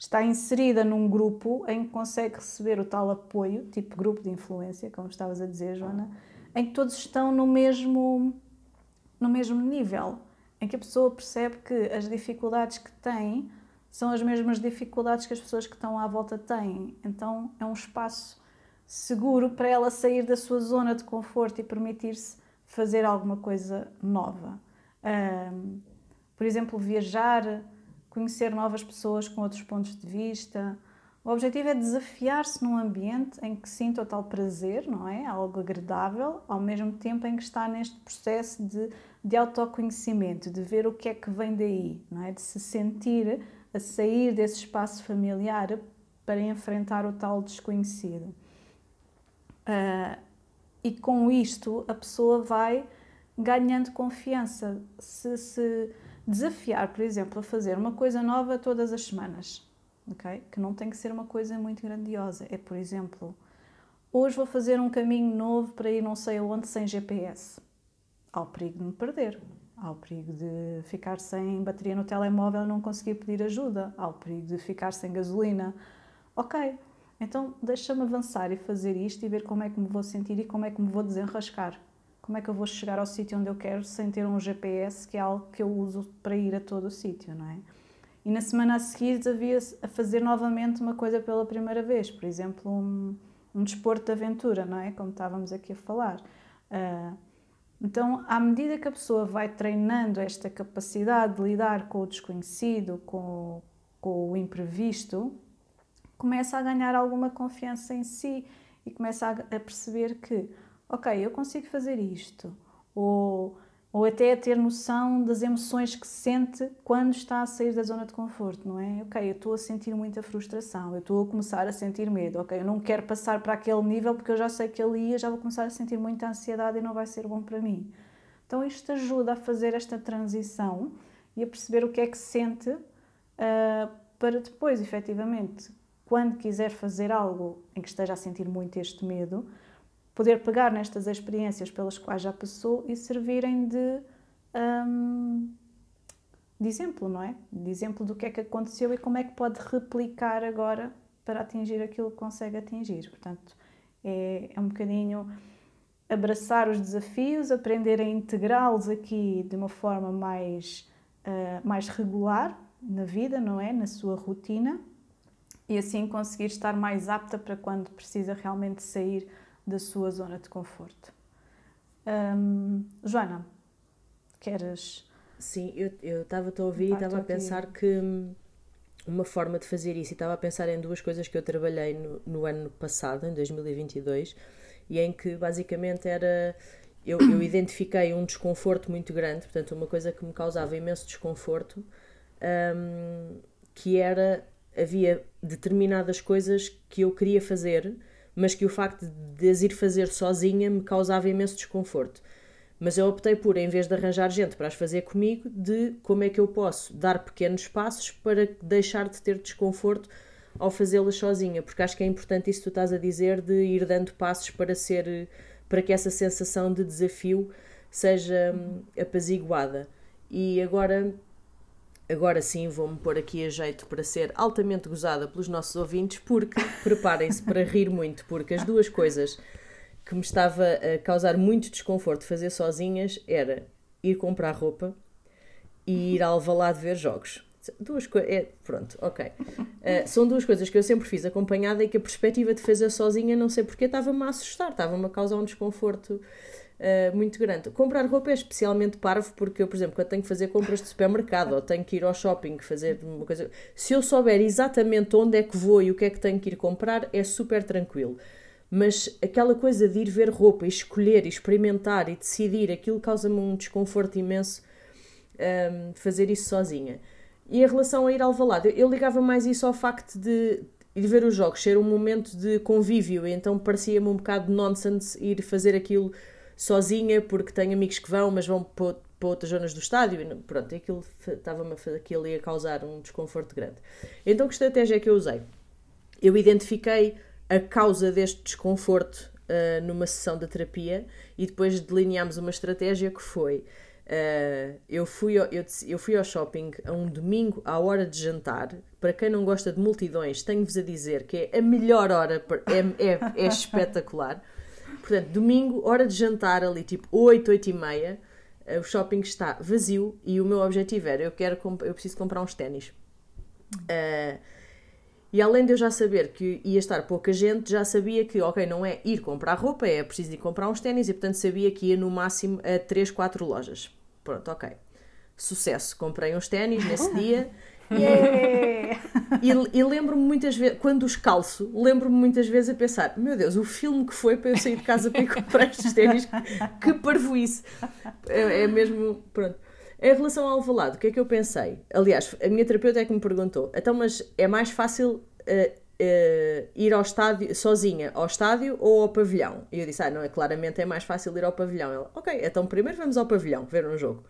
está inserida num grupo em que consegue receber o tal apoio, tipo grupo de influência, como estavas a dizer, Joana, em que todos estão no mesmo, no mesmo nível, em que a pessoa percebe que as dificuldades que tem são as mesmas dificuldades que as pessoas que estão à volta têm. Então é um espaço seguro para ela sair da sua zona de conforto e permitir-se fazer alguma coisa nova. Um, por exemplo, viajar conhecer novas pessoas com outros pontos de vista. O objetivo é desafiar-se num ambiente em que sinta o tal prazer, não é? Algo agradável, ao mesmo tempo em que está neste processo de, de autoconhecimento, de ver o que é que vem daí, não é? De se sentir a sair desse espaço familiar para enfrentar o tal desconhecido. Uh, e com isto a pessoa vai ganhando confiança. Se, se desafiar, por exemplo, a fazer uma coisa nova todas as semanas, ok? Que não tem que ser uma coisa muito grandiosa. É, por exemplo, hoje vou fazer um caminho novo para ir não sei aonde sem GPS. há o perigo de me perder, há o perigo de ficar sem bateria no telemóvel e não conseguir pedir ajuda, há o perigo de ficar sem gasolina. Ok, então deixa-me avançar e fazer isto e ver como é que me vou sentir e como é que me vou desenrascar. Como é que eu vou chegar ao sítio onde eu quero sem ter um GPS, que é algo que eu uso para ir a todo o sítio, não é? E na semana a seguir havia a fazer novamente uma coisa pela primeira vez, por exemplo, um, um desporto de aventura, não é? Como estávamos aqui a falar. Uh, então, à medida que a pessoa vai treinando esta capacidade de lidar com o desconhecido, com, com o imprevisto, começa a ganhar alguma confiança em si e começa a, a perceber que, ok, eu consigo fazer isto, ou ou até ter noção das emoções que sente quando está a sair da zona de conforto, não é? Ok, eu estou a sentir muita frustração, eu estou a começar a sentir medo, ok, eu não quero passar para aquele nível porque eu já sei que ali ia, já vou começar a sentir muita ansiedade e não vai ser bom para mim. Então isto ajuda a fazer esta transição e a perceber o que é que sente uh, para depois, efetivamente, quando quiser fazer algo em que esteja a sentir muito este medo, poder pegar nestas experiências pelas quais já passou e servirem de, um, de exemplo, não é? De exemplo do que é que aconteceu e como é que pode replicar agora para atingir aquilo que consegue atingir. Portanto, é, é um bocadinho abraçar os desafios, aprender a integrá-los aqui de uma forma mais, uh, mais regular na vida, não é? Na sua rotina e assim conseguir estar mais apta para quando precisa realmente sair da sua zona de conforto. Joana, queres. Sim, eu estava a ouvir e estava a pensar que hum, uma forma de fazer isso, e estava a pensar em duas coisas que eu trabalhei no, no ano passado, em 2022, e em que basicamente era. Eu, eu, identifiquei um desconforto muito grande, portanto, uma coisa que me causava imenso desconforto, um, que era. Havia determinadas coisas que eu queria fazer mas que o facto de as ir fazer sozinha me causava imenso desconforto. Mas eu optei por, em vez de arranjar gente para as fazer comigo, de como é que eu posso dar pequenos passos para deixar de ter desconforto ao fazê-las sozinha, porque acho que é importante isso que tu estás a dizer de ir dando passos para ser para que essa sensação de desafio seja hum, apaziguada. E agora Agora sim, vou-me pôr aqui a jeito para ser altamente gozada pelos nossos ouvintes, porque preparem-se para rir muito, porque as duas coisas que me estava a causar muito desconforto fazer sozinhas era ir comprar roupa e ir ao Alvalade ver jogos. Duas coisas. É, pronto, ok. Uh, são duas coisas que eu sempre fiz acompanhada e que a perspectiva de fazer sozinha, não sei porque, estava-me a assustar, estava-me a causar um desconforto uh, muito grande. Comprar roupa é especialmente parvo porque eu, por exemplo, quando tenho que fazer compras de supermercado ou tenho que ir ao shopping fazer uma coisa. Se eu souber exatamente onde é que vou e o que é que tenho que ir comprar, é super tranquilo. Mas aquela coisa de ir ver roupa e escolher, e experimentar e decidir, aquilo causa-me um desconforto imenso um, ehm, fazer isso sozinha. E em relação a ir ao valado, eu ligava mais isso ao facto de ir ver os jogos ser um momento de convívio, então parecia-me um bocado nonsense ir fazer aquilo sozinha porque tenho amigos que vão, mas vão para, para outras zonas do estádio e pronto, aquilo estava-me aquilo ia causar um desconforto grande. Então que estratégia é que eu usei? Eu identifiquei a causa deste desconforto uh, numa sessão de terapia e depois delineámos uma estratégia que foi Uh, eu, fui ao, eu, eu, fui ao shopping a um domingo à hora de jantar. Para quem não gosta de multidões, tenho-vos a dizer que é a melhor hora, é, é, é espetacular. Portanto, domingo, hora de jantar ali, tipo 8, 8 e meia, eh, o shopping está vazio e o meu objetivo era, eu quero, eu preciso comprar uns ténis. Uh, e além de eu já saber que ia estar pouca gente, já sabia que, ok, não é ir comprar roupa, é preciso ir comprar uns ténis e, portanto, sabia que ia no máximo a 3, 4 lojas. Pronto, ok. Sucesso. Comprei uns ténis nesse dia Yeah. e, e lembro-me muitas vezes, quando os calço, lembro-me muitas vezes a pensar: meu Deus, o filme que foi para eu sair de casa para ir comprar estes ténis, que parvoíce! É, é mesmo. Pronto. Em relação ao Alvalade, o que é que eu pensei? Aliás, a minha terapeuta é que me perguntou: então, mas é mais fácil uh, uh, ir ao estádio, sozinha, ao estádio ou ao pavilhão? E eu disse: ah, não, é claramente é mais fácil ir ao pavilhão. Ela, ok, então primeiro vamos ao pavilhão ver um jogo.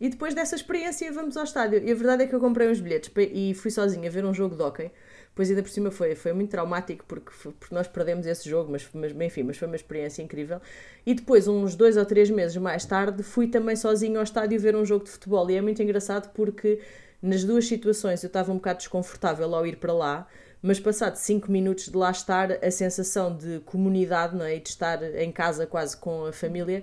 E depois dessa experiência vamos ao estádio. E a verdade é que eu comprei uns bilhetes e fui sozinha ver um jogo de hóquei. Pois ainda por cima foi, foi muito traumático porque, porque nós perdemos esse jogo, mas, mas enfim, mas foi uma experiência incrível. E depois, uns dois ou três meses mais tarde, fui também sozinho ao estádio ver um jogo de futebol. E é muito engraçado porque nas duas situações eu estava um bocado desconfortável ao ir para lá, mas passado cinco minutos de lá estar, a sensação de comunidade não é? e de estar em casa quase com a família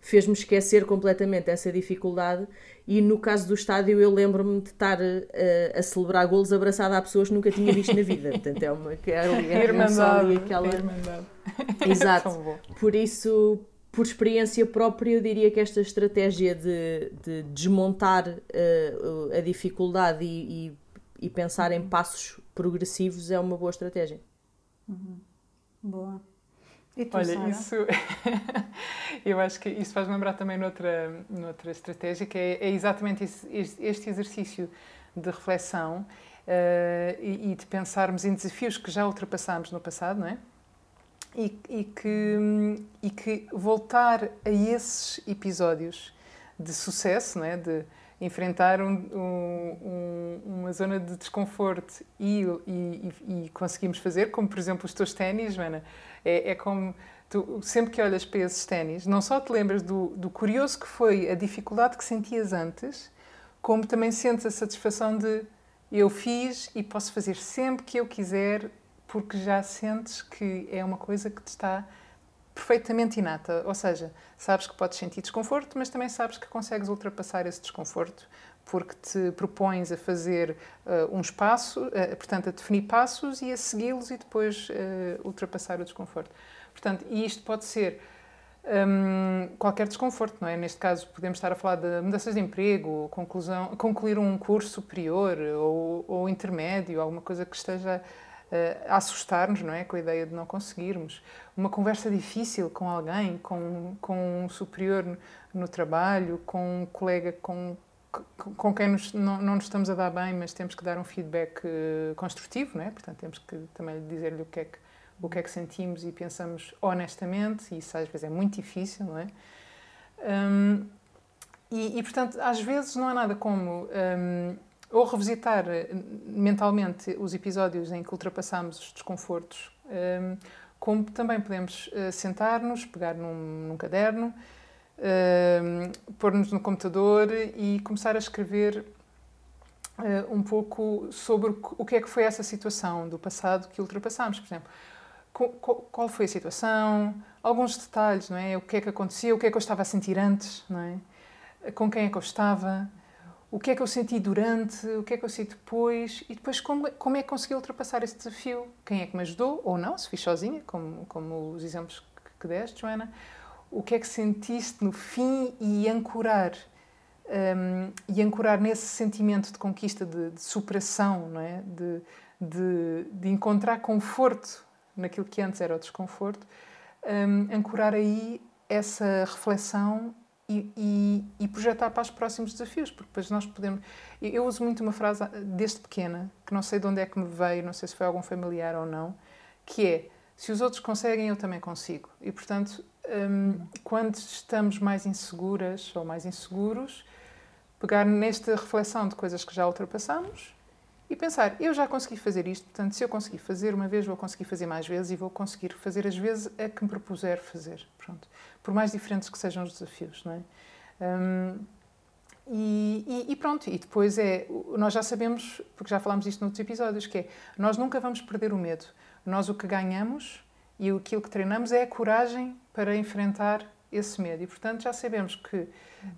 fez-me esquecer completamente essa dificuldade e no caso do estádio eu lembro-me de estar a, eh, a celebrar golos abraçada a pessoas que nunca tinha visto na vida. Portanto, é uma é, é irmandade, aquela... irmandade. Exato. Por isso, por experiência própria, eu diria que esta estratégia de, de desmontar uh, a dificuldade e, e, e, pensar em passos progressivos é uma boa estratégia. Uhum. Boa. Tu, Olha, Sara? isso eu acho que isso faz lembrar também noutra, noutra estratégia, que é, é exatamente esse, este exercício de reflexão uh, e, e, de pensarmos em desafios que já ultrapassámos no passado, não é? E, e, que, e que voltar a esses episódios de sucesso, não é? De, enfrentar um, um, uma zona de desconforto e, e, e, conseguimos fazer, como por exemplo os teus ténis, Joana, é, é como tu, sempre que olhas para esses ténis, não só te lembras do, do curioso que foi a dificuldade que sentias antes, como também sentes a satisfação de eu fiz e posso fazer sempre que eu quiser, porque já sentes que é uma coisa que te está perfeitamente inata. Ou seja, sabes que podes sentir desconforto, mas também sabes que consegues ultrapassar esse desconforto porque te propões a fazer uh, um espaço, uh, portanto, a definir passos e a segui-los e depois uh, ultrapassar o desconforto. Portanto, e isto pode ser um, qualquer desconforto, não é? Neste caso, podemos estar a falar de mudanças de emprego, conclusão, concluir um curso superior ou, ou intermédio, alguma coisa que esteja a assustar-nos, não é? Com a ideia de não conseguirmos. Uma conversa difícil com alguém, com, com um superior no trabalho, com um colega com, com quem nos, não, não nos estamos a dar bem, mas temos que dar um feedback uh, construtivo, não é? Portanto, temos que também dizer-lhe o que é que o que é que sentimos e pensamos honestamente, e isso às vezes é muito difícil, não é? Um, e, e, portanto, às vezes não há nada como um, ou revisitar eh, mentalmente os episódios em que ultrapassamos os desconfortos, um, como também podemos uh, sentar-nos, pegar num, num caderno, uh, pôr-nos no computador e começar a escrever uh, um pouco sobre o que é que foi essa situação do passado que ultrapassamos. Por exemplo, qual foi a situação, alguns detalhes, não é? O que é que aconteceu, o que é que eu estava a sentir antes, não é? Com quem é que eu estava, o que é que eu senti durante, o que é que eu senti depois e depois como, como é que consegui ultrapassar esse desafio, quem é que me ajudou ou não, se fiz sozinha, como, como os exemplos que deste, Joana, o que é que sentiste no fim e ancorar um, e ancorar nesse sentimento de conquista, de, de superação, não é? de, de, de, encontrar conforto naquilo que antes era o desconforto, um, ancorar aí essa reflexão e, e, e, projetar para os próximos desafios, porque depois nós podemos. Eu uso muito uma frase desde pequena, que não sei de onde é que me veio, não sei se foi algum familiar ou não, que é: se os outros conseguem, eu também consigo. E portanto, um, quando estamos mais inseguras ou mais inseguros, pegar nesta reflexão de coisas que já ultrapassamos e pensar: eu já consegui fazer isto, portanto, se eu conseguir fazer uma vez, vou conseguir fazer mais vezes e vou conseguir fazer as vezes a que me propuser fazer. Pronto. Por mais diferentes que sejam os desafios, não é? Um, e, e, e, pronto, e depois é, nós já sabemos, porque já falámos disto noutros episódios, que é, nós nunca vamos perder o medo. Nós o que ganhamos e aquilo que treinamos é a coragem para enfrentar esse medo. E, portanto, já sabemos que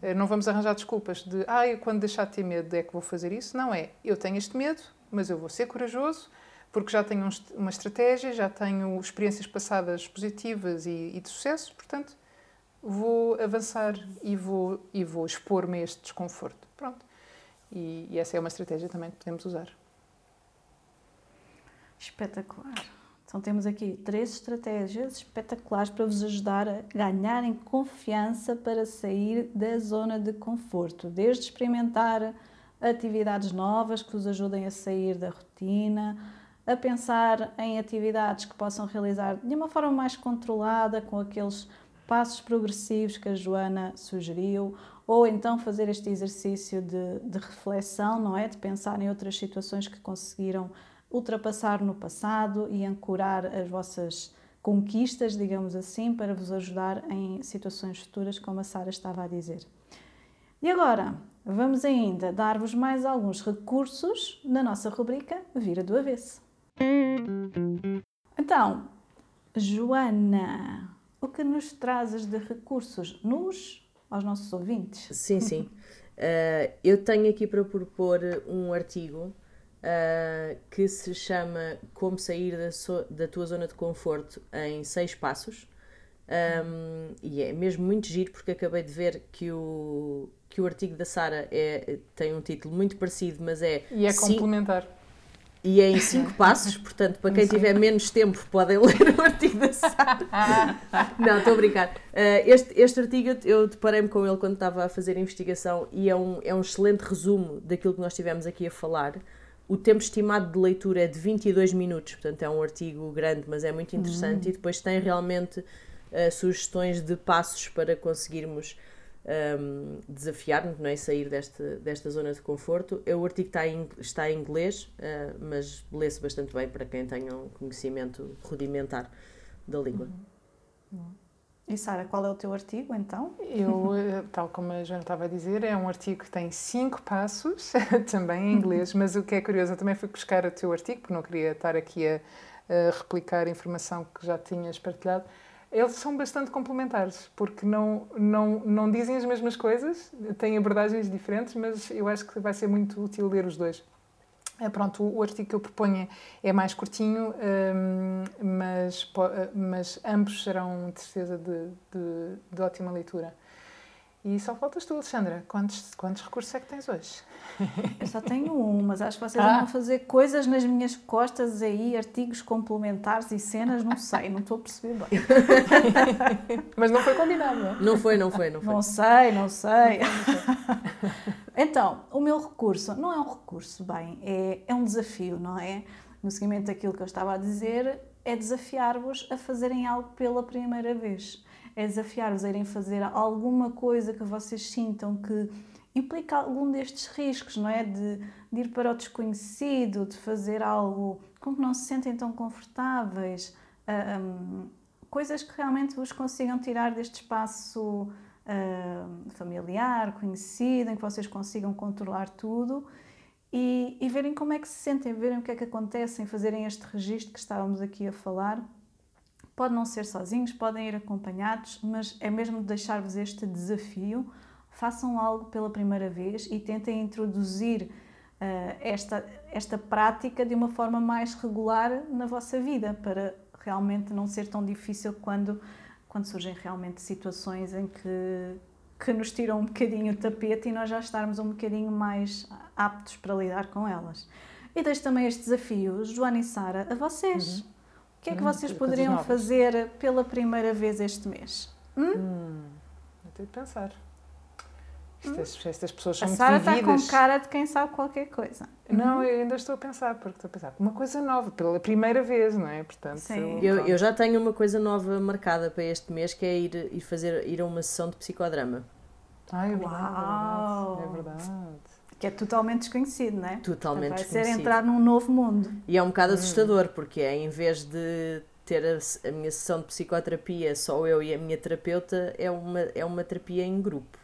eh, não vamos arranjar desculpas de ah, eu quando deixar de ter medo é que vou fazer isso. Não é, eu tenho este medo, mas eu vou ser corajoso porque já tenho uma estratégia, já tenho experiências passadas positivas e, e de sucesso, portanto, vou avançar e vou, e vou expor-me a este desconforto. Pronto. E, e essa é uma estratégia também que podemos usar. Espetacular. Então temos aqui três estratégias espetaculares para vos ajudar a ganharem confiança para sair da zona de conforto, desde experimentar atividades novas que vos ajudem a sair da rotina, a pensar em atividades que possam realizar de uma forma mais controlada, com aqueles passos progressivos que a Joana sugeriu, ou então fazer este exercício de, de reflexão, não é? De pensar em outras situações que conseguiram ultrapassar no passado e ancorar as vossas conquistas, digamos assim, para vos ajudar em situações futuras, como a Sara estava a dizer. E agora, vamos ainda dar-vos mais alguns recursos na nossa rubrica Vira do Avesso. Então, Joana, o que nos trazes de recursos nos aos nossos ouvintes? Sim, sim. Uh, eu tenho aqui para propor um artigo uh, que se chama Como Sair da, so da Tua Zona de Conforto em Seis Passos. Um, e é mesmo muito giro porque acabei de ver que o, que o artigo da Sara é, tem um título muito parecido, mas é. E é complementar. E é em cinco passos, portanto, para quem tiver menos tempo, podem ler o artigo da Sara. Não, estou a brincar. Uh, este, este artigo, eu deparei-me com ele quando estava a fazer a investigação e é um, é um excelente resumo daquilo que nós estivemos aqui a falar. O tempo estimado de leitura é de 22 minutos, portanto, é um artigo grande, mas é muito interessante. Uhum. E depois tem realmente uh, sugestões de passos para conseguirmos um, desafiar-nos, não é? sair deste, desta zona de conforto. O artigo está em, está em inglês, uh, mas lê-se bastante bem para quem tenha um conhecimento rudimentar da língua. Uhum. E Sara, qual é o teu artigo então? Eu, eh, tal como a Joana estava a dizer, é um artigo que tem cinco passos, também em inglês, mas o que é curioso, eu também fui buscar o teu artigo, porque não queria estar aqui a, a replicar a informação que já tinhas partilhado eles são bastante complementares, porque não, não, não dizem as mesmas coisas, têm abordagens diferentes, mas eu acho que vai ser muito útil ler os dois. Eh, pronto, o artigo que eu proponho é mais curtinho, ehm, mas, mas ambos serão de certeza de, de, de ótima leitura. E só faltas tu, Alexandra. Quantos, quantos recursos é que tens hoje? Eu só tenho um, mas acho que vocês ah. vão fazer coisas nas minhas costas aí, artigos complementares e cenas, não sei, não estou a perceber bem. mas não foi combinado, não é? Não foi, não foi, não foi. Não sei, não sei. então, o meu recurso não é um recurso, bem, é, é um desafio, não é? No seguimento daquilo que eu estava a dizer, é desafiar-vos a fazerem algo pela primeira vez é desafiar-vos a irem fazer alguma coisa que vocês sintam que implica algum destes riscos, não é? De, de ir para o desconhecido, de fazer algo com que não se sentem tão confortáveis, uh, um, coisas que realmente vos consigam tirar deste espaço uh, familiar, conhecido, em que vocês consigam controlar tudo. E, e verem como é que se sentem, verem o que é que acontece em fazerem este registro que estávamos aqui a falar Pode não ser sozinhos, podem ir acompanhados, mas é mesmo deixar-vos este desafio. Façam algo pela primeira vez e tentem introduzir uh, esta, esta prática de uma forma mais regular na vossa vida, para realmente não ser tão difícil quando, quando surgem realmente situações em que, que nos tiram um bocadinho o tapete e nós já estarmos um bocadinho mais aptos para lidar com elas. E deixo também este desafio, Joana e Sara, a vocês. Uhum. O que é que hum, vocês poderiam fazer pela primeira vez este mês? Hum? Hum, eu tenho de pensar. Estas, estas pessoas são a Sara está com cara de quem sabe qualquer coisa. Não, uhum. eu ainda estou a pensar, porque estou a pensar uma coisa nova, pela primeira vez, não é? Portanto, Sim. Eu, eu já tenho uma coisa nova marcada para este mês, que é ir, ir, fazer, ir a uma sessão de psicodrama. Ai, é verdade, Uau. é verdade. Que é totalmente desconhecido, não é? Totalmente Vai desconhecido. ser entrar num novo mundo. E é um bocado hum. assustador, porque é em vez de ter a, a, minha sessão de psicoterapia só eu e a minha terapeuta, é uma, é uma terapia em grupo.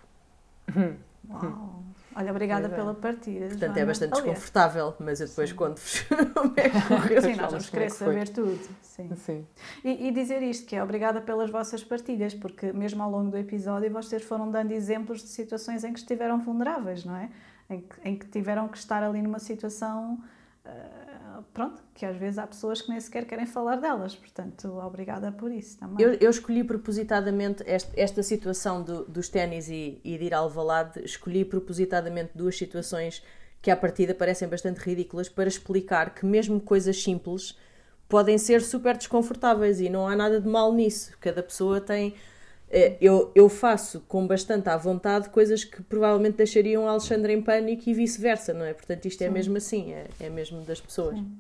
Uau! Olha, obrigada é. pela partida. Portanto, Joana. é bastante Aliás. desconfortável, mas eu depois conto-vos como é que correu. Sim, nós vamos querer é saber tudo. Sim. Sim. E, e, dizer isto, que é obrigada pelas vossas partilhas, porque mesmo ao longo do episódio vocês foram dando exemplos de situações em que estiveram vulneráveis, não é? Em que, em que tiveram que estar ali numa situação. Uh, pronto, que às vezes há pessoas que nem sequer querem falar delas, portanto, obrigada por isso também. Eu, eu escolhi propositadamente esta, esta situação do, dos ténis e, e de ir ao Alvalade, escolhi propositadamente duas situações que à partida parecem bastante ridículas para explicar que mesmo coisas simples podem ser super desconfortáveis e não há nada de mal nisso. Cada pessoa tem eu, eu faço com bastante à vontade coisas que provavelmente deixariam a Alexandra em pânico e vice-versa, não é? Portanto, isto é Sim. mesmo assim, é, é mesmo das pessoas. Sim.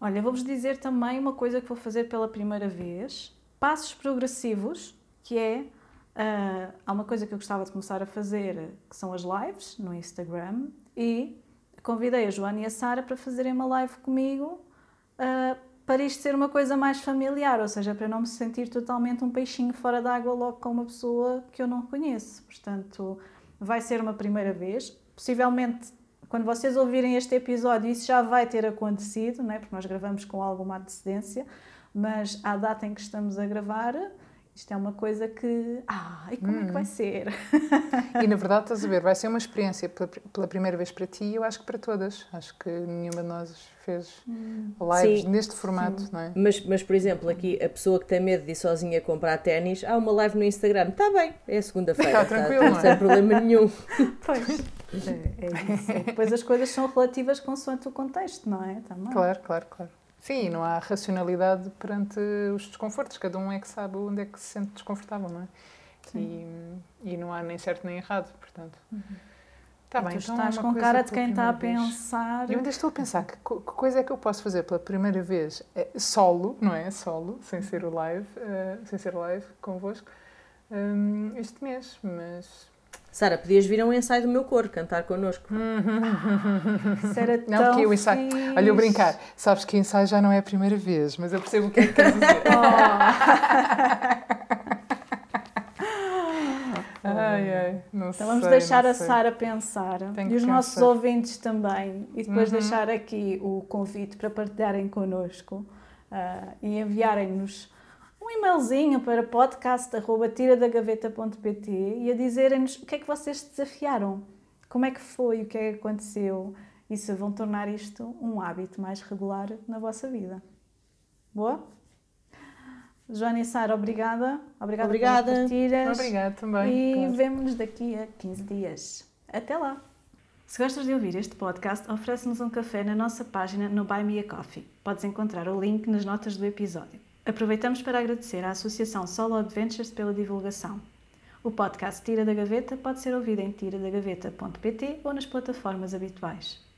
Olha, vou-vos dizer também uma coisa que vou fazer pela primeira vez: passos progressivos, que é Uh, há uma coisa que eu gostava de começar a fazer, que são as lives no Instagram, e convidei a Joana e a Sara para fazerem uma live comigo uh, para isto ser uma coisa mais familiar, ou seja, para não me sentir totalmente um peixinho fora d'água logo com uma pessoa que eu não conheço. Portanto, vai ser uma primeira vez. Possivelmente, quando vocês ouvirem este episódio, isso já vai ter acontecido, não é? porque nós gravamos com alguma antecedência, mas à data em que estamos a gravar, isto é uma coisa que. Ah, e como hum. é que vai hum. ser? E na verdade, estás a ver, vai ser uma experiência pela, pela primeira vez para ti e eu acho que para todas. Acho que nenhuma de nós fez hum. lives sim, neste formato, sim. não é? Mas, mas, por exemplo, aqui a pessoa que tem medo de ir sozinha comprar ténis, há uma live no Instagram. Está bem, é segunda-feira. Está tranquilo, tá, não é? Sem problema nenhum. Pois, é, é isso. Depois as coisas são relativas consoante o contexto, não é? Também. Claro, claro, claro. Sim, não há racionalidade perante os desconfortos, cada um é que sabe onde é que se sente desconfortável, não é? E, e, não há nem certo nem errado, portanto. Uhum. Tá bem, tu então estás com cara de quem está a pensar. Eu ainda estou a pensar que, que, coisa é que eu posso fazer pela primeira vez é, solo, não é? Solo, sem ser o live, uh, sem ser live convosco, um, este mês, mas Sara, podias vir a um ensaio do meu coro, cantar connosco. Isso era tão não, porque o ensaio. Fixe. Olha, eu brincar, sabes que o ensaio já não é a primeira vez, mas eu percebo o que é que queres dizer. Oh. ai, ai, não então vamos deixar a Sara pensar e os nossos ouvintes também, e depois uhum. deixar aqui o convite para partilharem connosco uh, e enviarem-nos um e-mailzinho para podcast.tiradagaveta.pt e a dizerem-nos o que é que vocês desafiaram, como é que foi, o que é que aconteceu. Isso vão tornar isto um hábito mais regular na vossa vida. Boa? Joana e Sara, obrigada. Obrigada, obrigada. pelas partilhas. Obrigada também. E claro. vemo-nos daqui a 15 dias. Até lá! Se gostas de ouvir este podcast, oferece-nos um café na nossa página no Buy Me a Coffee. Podes encontrar o link nas notas do episódio. Aproveitamos para agradecer à Associação Solo Adventures pela divulgação. O podcast Tira da Gaveta pode ser ouvido em tiradagaveta.pt ou nas plataformas habituais.